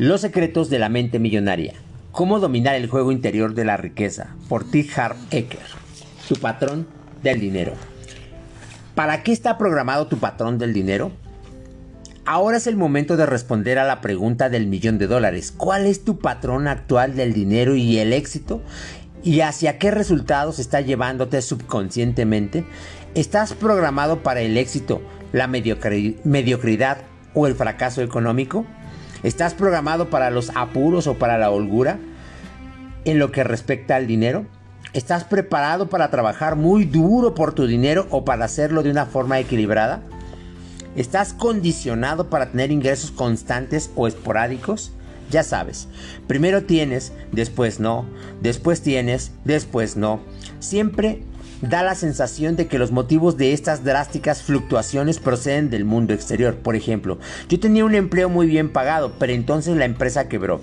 Los secretos de la mente millonaria. Cómo dominar el juego interior de la riqueza. Por T. Harv Eker. Tu patrón del dinero. ¿Para qué está programado tu patrón del dinero? Ahora es el momento de responder a la pregunta del millón de dólares. ¿Cuál es tu patrón actual del dinero y el éxito? ¿Y hacia qué resultados está llevándote subconscientemente? ¿Estás programado para el éxito, la mediocridad o el fracaso económico? ¿Estás programado para los apuros o para la holgura en lo que respecta al dinero? ¿Estás preparado para trabajar muy duro por tu dinero o para hacerlo de una forma equilibrada? ¿Estás condicionado para tener ingresos constantes o esporádicos? Ya sabes, primero tienes, después no, después tienes, después no. Siempre da la sensación de que los motivos de estas drásticas fluctuaciones proceden del mundo exterior. Por ejemplo, yo tenía un empleo muy bien pagado, pero entonces la empresa quebró.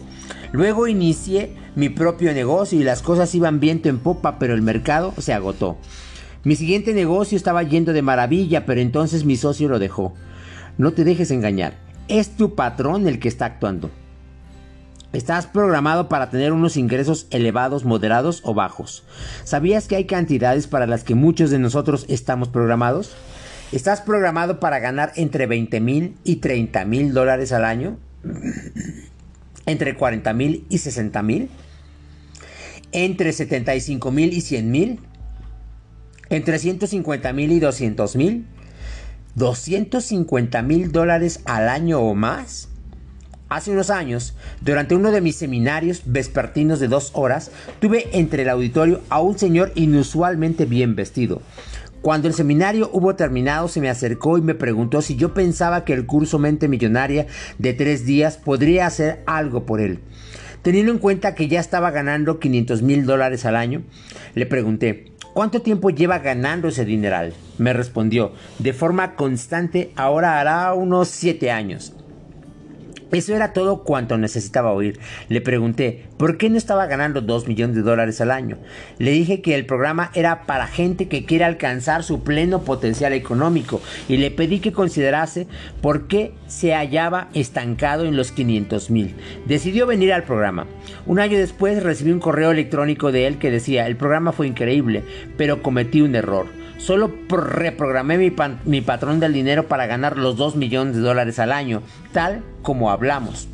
Luego inicié mi propio negocio y las cosas iban viento en popa, pero el mercado se agotó. Mi siguiente negocio estaba yendo de maravilla, pero entonces mi socio lo dejó. No te dejes engañar, es tu patrón el que está actuando. Estás programado para tener unos ingresos elevados, moderados o bajos. ¿Sabías que hay cantidades para las que muchos de nosotros estamos programados? ¿Estás programado para ganar entre 20 mil y 30 mil dólares al año? ¿Entre 40 mil y 60 mil? ¿Entre 75 mil y 100 mil? ¿Entre 150 mil y 200 mil? ¿250 mil dólares al año o más? Hace unos años, durante uno de mis seminarios vespertinos de dos horas, tuve entre el auditorio a un señor inusualmente bien vestido. Cuando el seminario hubo terminado, se me acercó y me preguntó si yo pensaba que el curso Mente Millonaria de tres días podría hacer algo por él. Teniendo en cuenta que ya estaba ganando 500 mil dólares al año, le pregunté, ¿cuánto tiempo lleva ganando ese dineral? Me respondió, de forma constante, ahora hará unos siete años. Eso era todo cuanto necesitaba oír. Le pregunté, ¿por qué no estaba ganando 2 millones de dólares al año? Le dije que el programa era para gente que quiere alcanzar su pleno potencial económico y le pedí que considerase por qué se hallaba estancado en los 500 mil. Decidió venir al programa. Un año después recibí un correo electrónico de él que decía, el programa fue increíble, pero cometí un error. Solo reprogramé mi, patrón del dinero para ganar los 2 millones de dólares al año, tal como hablamos.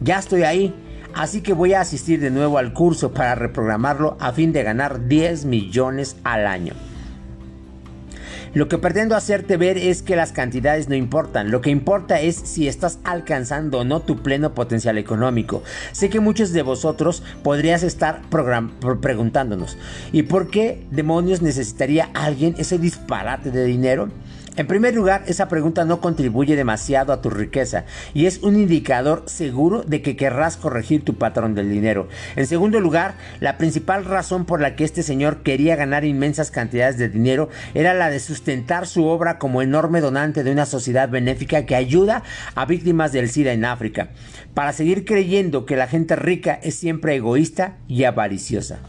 Ya estoy ahí, así que voy a asistir de nuevo al curso para reprogramarlo a fin de ganar 10 millones al año. Lo que pretendo hacerte ver es que las cantidades no importan, lo que importa es si estás alcanzando o no tu pleno potencial económico. Sé que muchos de vosotros podrías estar preguntándonos, ¿y por qué demonios necesitaría alguien ese disparate de dinero? En primer lugar, esa pregunta no contribuye demasiado a tu riqueza y es un indicador seguro de que querrás corregir tu patrón del dinero. En segundo lugar, la principal razón por la que este señor quería ganar inmensas cantidades de dinero era la de sustentar su obra como enorme donante de una sociedad benéfica que ayuda a víctimas del SIDA en África, para seguir creyendo que la gente rica es siempre egoísta y avariciosa.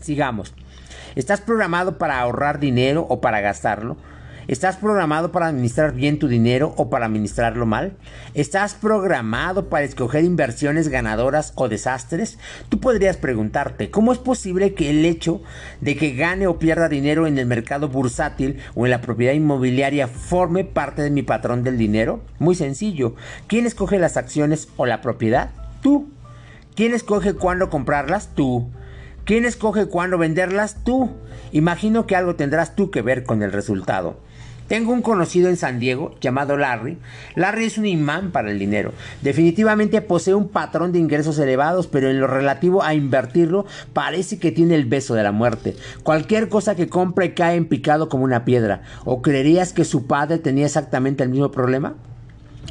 Sigamos. ¿Estás programado para ahorrar dinero o para gastarlo? ¿Estás programado para administrar bien tu dinero o para administrarlo mal? ¿Estás programado para escoger inversiones ganadoras o desastres? Tú podrías preguntarte, ¿cómo es posible que el hecho de que gane o pierda dinero en el mercado bursátil o en la propiedad inmobiliaria forme parte de mi patrón del dinero? Muy sencillo. ¿Quién escoge las acciones o la propiedad? Tú. ¿Quién escoge cuándo comprarlas? Tú. ¿Quién escoge cuándo venderlas? Tú. Imagino que algo tendrás tú que ver con el resultado. Tengo un conocido en San Diego llamado Larry. Larry es un imán para el dinero. Definitivamente posee un patrón de ingresos elevados, pero en lo relativo a invertirlo parece que tiene el beso de la muerte. Cualquier cosa que compre cae en picado como una piedra. ¿O creerías que su padre tenía exactamente el mismo problema?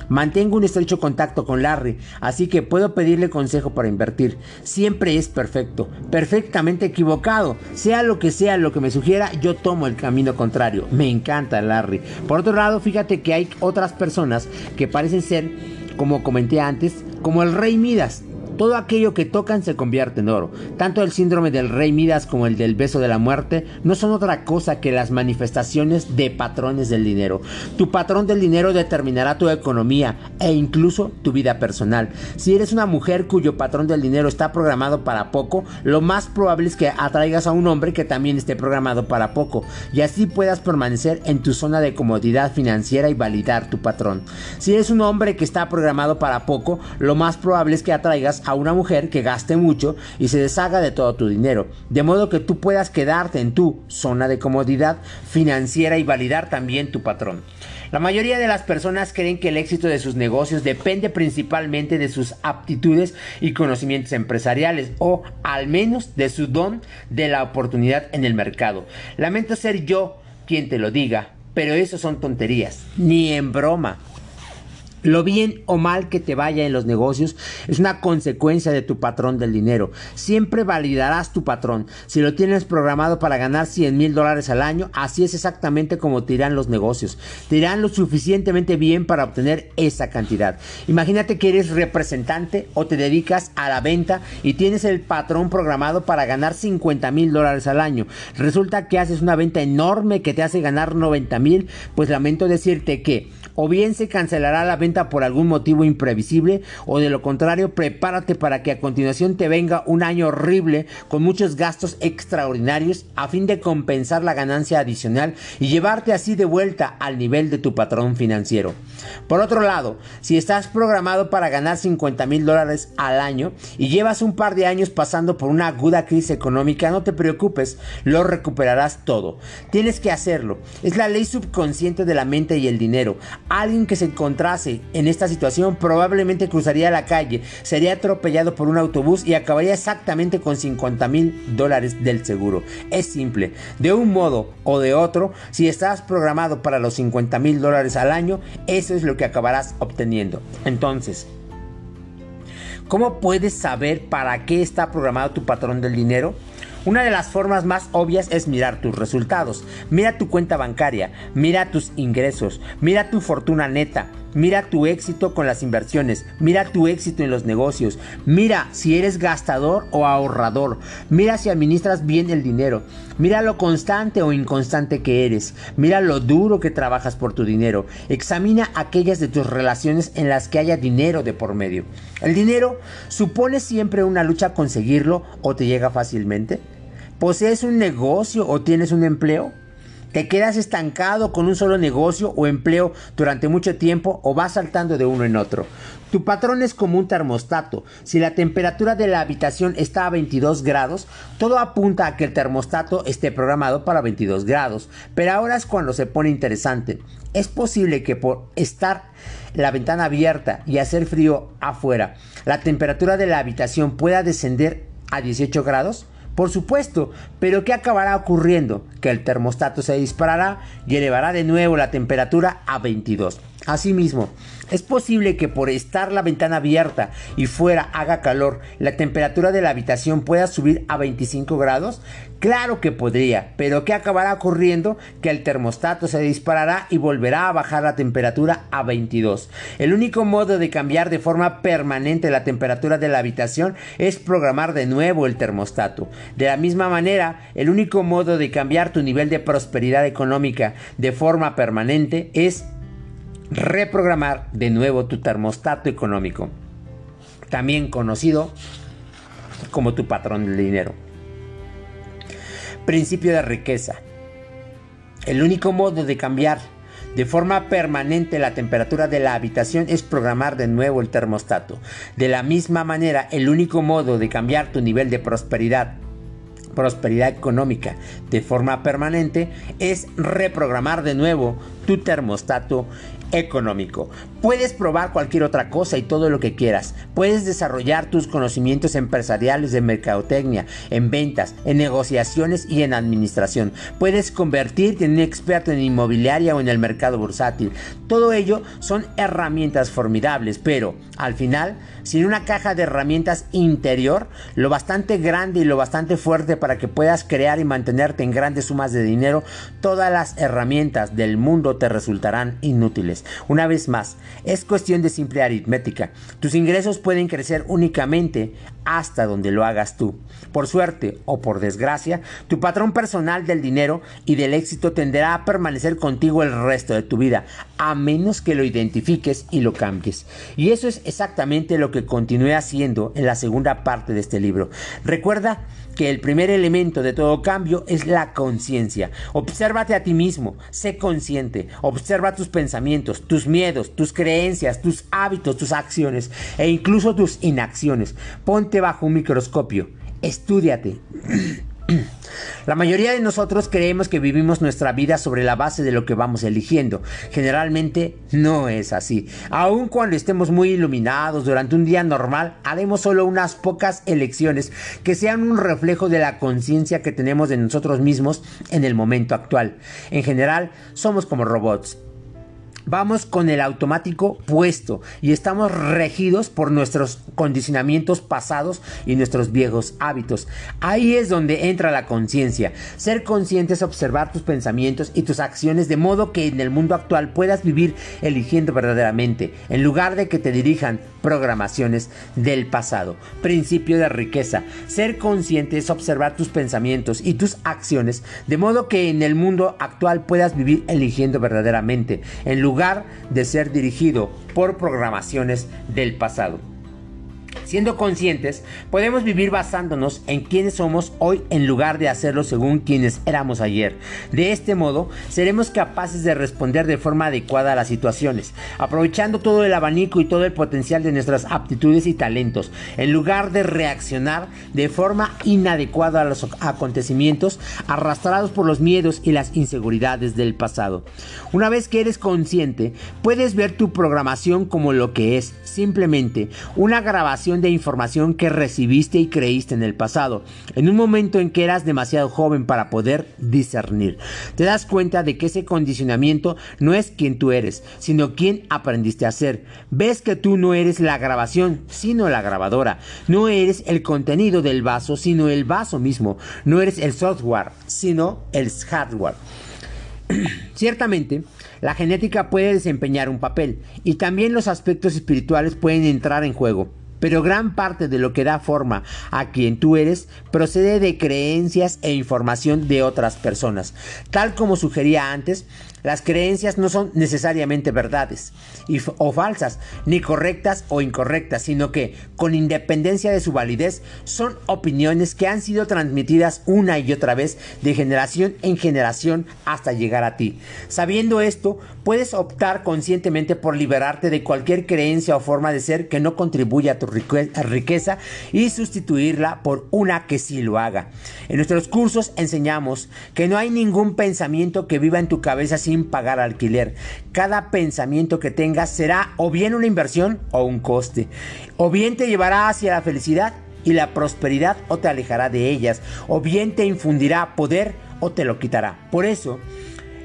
Mantengo un estrecho contacto con Larry, así que puedo pedirle consejo para invertir. Siempre es perfecto, perfectamente equivocado. Sea lo que sea lo que me sugiera, yo tomo el camino contrario. Me encanta Larry. Por otro lado, fíjate que hay otras personas que parecen ser, como comenté antes, como el rey Midas. Todo aquello que tocan se convierte en oro. Tanto el síndrome del rey Midas como el del beso de la muerte no son otra cosa que las manifestaciones de patrones del dinero. Tu patrón del dinero determinará tu economía e incluso tu vida personal. Si eres una mujer cuyo patrón del dinero está programado para poco, lo más probable es que atraigas a un hombre que también esté programado para poco y así puedas permanecer en tu zona de comodidad financiera y validar tu patrón. Si eres un hombre que está programado para poco, lo más probable es que atraigas a una mujer que gaste mucho y se deshaga de todo tu dinero, de modo que tú puedas quedarte en tu zona de comodidad financiera y validar también tu patrón. La mayoría de las personas creen que el éxito de sus negocios depende principalmente de sus aptitudes y conocimientos empresariales o al menos de su don de la oportunidad en el mercado. Lamento ser yo quien te lo diga, pero eso son tonterías, ni en broma. Lo bien o mal que te vaya en los negocios es una consecuencia de tu patrón del dinero. Siempre validarás tu patrón. Si lo tienes programado para ganar 100 mil dólares al año, así es exactamente como te irán los negocios. Te irán lo suficientemente bien para obtener esa cantidad. Imagínate que eres representante o te dedicas a la venta y tienes el patrón programado para ganar 50 mil dólares al año. Resulta que haces una venta enorme que te hace ganar 90 mil. Pues lamento decirte que o bien se cancelará la venta por algún motivo imprevisible o de lo contrario prepárate para que a continuación te venga un año horrible con muchos gastos extraordinarios a fin de compensar la ganancia adicional y llevarte así de vuelta al nivel de tu patrón financiero. Por otro lado, si estás programado para ganar 50 mil dólares al año y llevas un par de años pasando por una aguda crisis económica, no te preocupes, lo recuperarás todo. Tienes que hacerlo. Es la ley subconsciente de la mente y el dinero. Alguien que se encontrase en esta situación probablemente cruzaría la calle, sería atropellado por un autobús y acabaría exactamente con 50 mil dólares del seguro. Es simple. De un modo o de otro, si estás programado para los 50 mil dólares al año, eso es lo que acabarás obteniendo. Entonces, ¿cómo puedes saber para qué está programado tu patrón del dinero? Una de las formas más obvias es mirar tus resultados. Mira tu cuenta bancaria, mira tus ingresos, mira tu fortuna neta, mira tu éxito con las inversiones, mira tu éxito en los negocios, mira si eres gastador o ahorrador, mira si administras bien el dinero, mira lo constante o inconstante que eres, mira lo duro que trabajas por tu dinero, examina aquellas de tus relaciones en las que haya dinero de por medio. ¿El dinero supone siempre una lucha conseguirlo o te llega fácilmente? ¿Posees un negocio o tienes un empleo? ¿Te quedas estancado con un solo negocio o empleo durante mucho tiempo o vas saltando de uno en otro? Tu patrón es como un termostato. Si la temperatura de la habitación está a 22 grados, todo apunta a que el termostato esté programado para 22 grados. Pero ahora es cuando se pone interesante. Es posible que por estar la ventana abierta y hacer frío afuera, la temperatura de la habitación pueda descender a 18 grados. Por supuesto, pero ¿qué acabará ocurriendo? Que el termostato se disparará y elevará de nuevo la temperatura a 22. Asimismo, es posible que por estar la ventana abierta y fuera haga calor, la temperatura de la habitación pueda subir a 25 grados. Claro que podría, pero ¿qué acabará ocurriendo? Que el termostato se disparará y volverá a bajar la temperatura a 22. El único modo de cambiar de forma permanente la temperatura de la habitación es programar de nuevo el termostato. De la misma manera, el único modo de cambiar tu nivel de prosperidad económica de forma permanente es reprogramar de nuevo tu termostato económico, también conocido como tu patrón del dinero. Principio de riqueza. El único modo de cambiar de forma permanente la temperatura de la habitación es programar de nuevo el termostato. De la misma manera, el único modo de cambiar tu nivel de prosperidad prosperidad económica de forma permanente es reprogramar de nuevo tu termostato económico. Puedes probar cualquier otra cosa y todo lo que quieras. Puedes desarrollar tus conocimientos empresariales de mercadotecnia, en ventas, en negociaciones y en administración. Puedes convertirte en un experto en inmobiliaria o en el mercado bursátil. Todo ello son herramientas formidables, pero al final, sin una caja de herramientas interior, lo bastante grande y lo bastante fuerte para que puedas crear y mantenerte en grandes sumas de dinero, todas las herramientas del mundo te resultarán inútiles. Una vez más, es cuestión de simple aritmética. Tus ingresos pueden crecer únicamente hasta donde lo hagas tú. Por suerte o por desgracia, tu patrón personal del dinero y del éxito tenderá a permanecer contigo el resto de tu vida, a menos que lo identifiques y lo cambies. Y eso es exactamente lo que continué haciendo en la segunda parte de este libro. Recuerda que el primer elemento de todo cambio es la conciencia. Obsérvate a ti mismo, sé consciente, observa tus pensamientos, tus miedos, tus creencias, tus hábitos, tus acciones e incluso tus inacciones. Ponte bajo un microscopio, estudiate. La mayoría de nosotros creemos que vivimos nuestra vida sobre la base de lo que vamos eligiendo. Generalmente no es así. Aun cuando estemos muy iluminados durante un día normal, haremos solo unas pocas elecciones que sean un reflejo de la conciencia que tenemos de nosotros mismos en el momento actual. En general, somos como robots vamos con el automático puesto y estamos regidos por nuestros condicionamientos pasados y nuestros viejos hábitos. Ahí es donde entra la conciencia. Ser consciente es observar tus pensamientos y tus acciones de modo que en el mundo actual puedas vivir eligiendo verdaderamente, en lugar de que te dirijan programaciones del pasado. Principio de riqueza. Ser consciente es observar tus pensamientos y tus acciones de modo que en el mundo actual puedas vivir eligiendo verdaderamente, en lugar lugar de ser dirigido por programaciones del pasado. Siendo conscientes, podemos vivir basándonos en quienes somos hoy en lugar de hacerlo según quienes éramos ayer. De este modo, seremos capaces de responder de forma adecuada a las situaciones, aprovechando todo el abanico y todo el potencial de nuestras aptitudes y talentos, en lugar de reaccionar de forma inadecuada a los acontecimientos arrastrados por los miedos y las inseguridades del pasado. Una vez que eres consciente, puedes ver tu programación como lo que es, simplemente una grabación información que recibiste y creíste en el pasado, en un momento en que eras demasiado joven para poder discernir. Te das cuenta de que ese condicionamiento no es quien tú eres, sino quien aprendiste a ser. Ves que tú no eres la grabación, sino la grabadora. No eres el contenido del vaso, sino el vaso mismo. No eres el software, sino el hardware. Ciertamente, la genética puede desempeñar un papel y también los aspectos espirituales pueden entrar en juego. Pero gran parte de lo que da forma a quien tú eres procede de creencias e información de otras personas. Tal como sugería antes, las creencias no son necesariamente verdades o falsas, ni correctas o incorrectas, sino que, con independencia de su validez, son opiniones que han sido transmitidas una y otra vez de generación en generación hasta llegar a ti. Sabiendo esto, puedes optar conscientemente por liberarte de cualquier creencia o forma de ser que no contribuya a tu riqueza y sustituirla por una que sí lo haga. En nuestros cursos enseñamos que no hay ningún pensamiento que viva en tu cabeza sin pagar alquiler. Cada pensamiento que tengas será o bien una inversión o un coste. O bien te llevará hacia la felicidad y la prosperidad o te alejará de ellas. O bien te infundirá poder o te lo quitará. Por eso,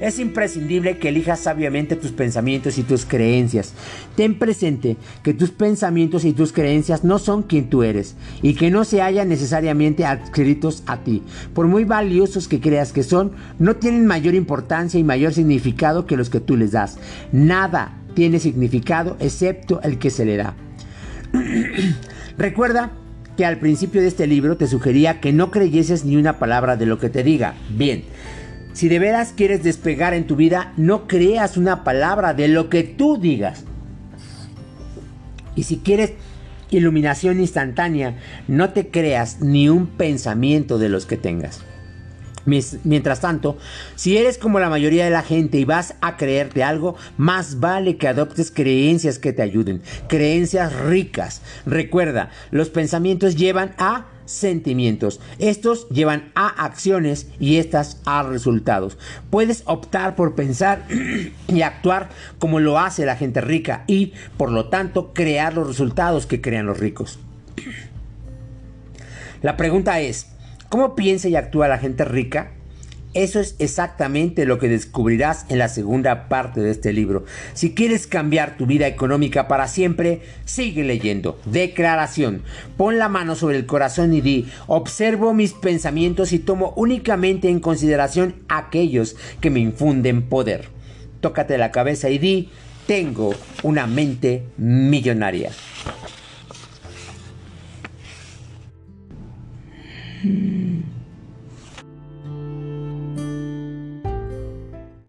es imprescindible que elijas sabiamente tus pensamientos y tus creencias. Ten presente que tus pensamientos y tus creencias no son quien tú eres y que no se hallan necesariamente adscritos a ti. Por muy valiosos que creas que son, no tienen mayor importancia y mayor significado que los que tú les das. Nada tiene significado excepto el que se le da. Recuerda que al principio de este libro te sugería que no creyeses ni una palabra de lo que te diga. Bien, si de veras quieres despegar en tu vida, no creas una palabra de lo que tú digas. Y si quieres iluminación instantánea, no te creas ni un pensamiento de los que tengas. Mientras tanto, si eres como la mayoría de la gente y vas a creerte algo, más vale que adoptes creencias que te ayuden, creencias ricas. Recuerda, los pensamientos llevan a sentimientos. Estos llevan a acciones y estas a resultados. Puedes optar por pensar y actuar como lo hace la gente rica y, por lo tanto, crear los resultados que crean los ricos. La pregunta es, ¿cómo piensa y actúa la gente rica? Eso es exactamente lo que descubrirás en la segunda parte de este libro. Si quieres cambiar tu vida económica para siempre, sigue leyendo. Declaración. Pon la mano sobre el corazón y di, observo mis pensamientos y tomo únicamente en consideración aquellos que me infunden poder. Tócate la cabeza y di, tengo una mente millonaria. Hmm.